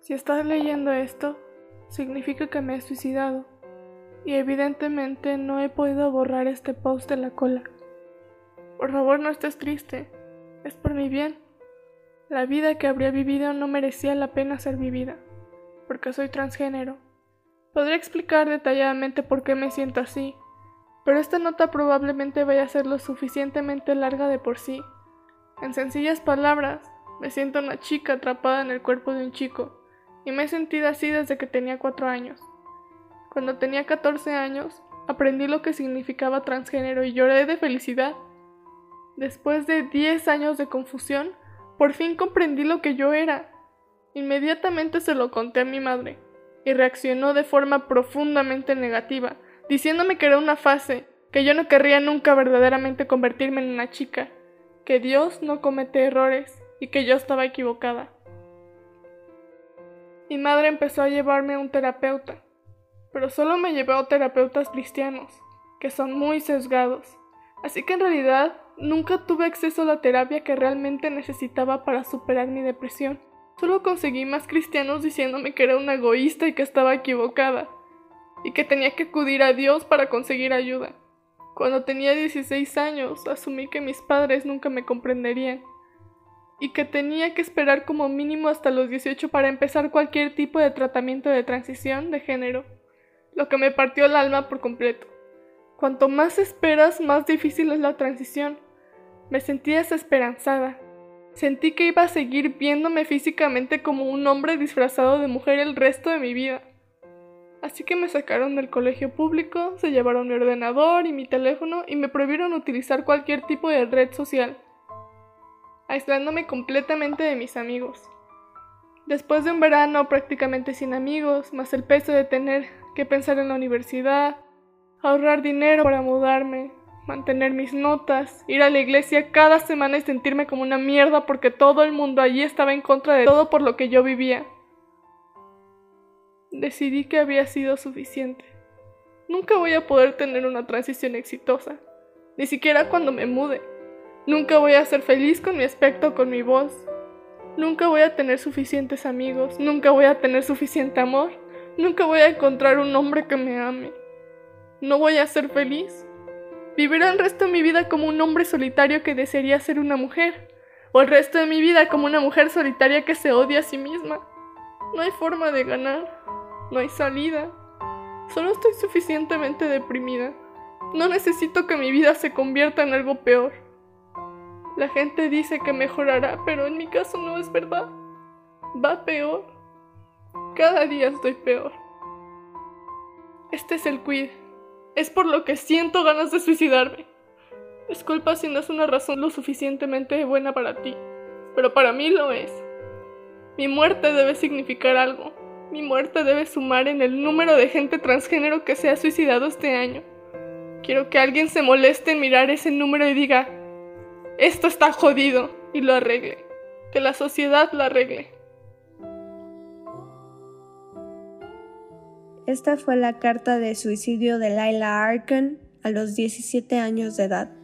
Si estás leyendo esto, significa que me he suicidado y evidentemente no he podido borrar este post de la cola. Por favor no estés triste, es por mi bien. La vida que habría vivido no merecía la pena ser vivida, porque soy transgénero. Podría explicar detalladamente por qué me siento así, pero esta nota probablemente vaya a ser lo suficientemente larga de por sí. En sencillas palabras, me siento una chica atrapada en el cuerpo de un chico, y me he sentido así desde que tenía 4 años. Cuando tenía 14 años, aprendí lo que significaba transgénero y lloré de felicidad. Después de 10 años de confusión, por fin comprendí lo que yo era. Inmediatamente se lo conté a mi madre, y reaccionó de forma profundamente negativa, diciéndome que era una fase, que yo no querría nunca verdaderamente convertirme en una chica, que Dios no comete errores y que yo estaba equivocada. Mi madre empezó a llevarme a un terapeuta, pero solo me llevó a terapeutas cristianos, que son muy sesgados. Así que en realidad nunca tuve acceso a la terapia que realmente necesitaba para superar mi depresión. Solo conseguí más cristianos diciéndome que era una egoísta y que estaba equivocada, y que tenía que acudir a Dios para conseguir ayuda. Cuando tenía 16 años, asumí que mis padres nunca me comprenderían, y que tenía que esperar como mínimo hasta los 18 para empezar cualquier tipo de tratamiento de transición de género, lo que me partió el alma por completo. Cuanto más esperas, más difícil es la transición. Me sentí desesperanzada, Sentí que iba a seguir viéndome físicamente como un hombre disfrazado de mujer el resto de mi vida. Así que me sacaron del colegio público, se llevaron mi ordenador y mi teléfono y me prohibieron utilizar cualquier tipo de red social, aislándome completamente de mis amigos. Después de un verano prácticamente sin amigos, más el peso de tener que pensar en la universidad, ahorrar dinero para mudarme, mantener mis notas, ir a la iglesia cada semana y sentirme como una mierda porque todo el mundo allí estaba en contra de todo por lo que yo vivía. Decidí que había sido suficiente. Nunca voy a poder tener una transición exitosa, ni siquiera cuando me mude. Nunca voy a ser feliz con mi aspecto con mi voz. Nunca voy a tener suficientes amigos, nunca voy a tener suficiente amor, nunca voy a encontrar un hombre que me ame. No voy a ser feliz Viviré el resto de mi vida como un hombre solitario que desearía ser una mujer, o el resto de mi vida como una mujer solitaria que se odia a sí misma. No hay forma de ganar, no hay salida. Solo estoy suficientemente deprimida. No necesito que mi vida se convierta en algo peor. La gente dice que mejorará, pero en mi caso no es verdad. Va peor. Cada día estoy peor. Este es el quid. Es por lo que siento ganas de suicidarme. Disculpa si no es una razón lo suficientemente buena para ti, pero para mí lo es. Mi muerte debe significar algo. Mi muerte debe sumar en el número de gente transgénero que se ha suicidado este año. Quiero que alguien se moleste en mirar ese número y diga, esto está jodido, y lo arregle. Que la sociedad lo arregle. Esta fue la carta de suicidio de Laila Arkan a los 17 años de edad.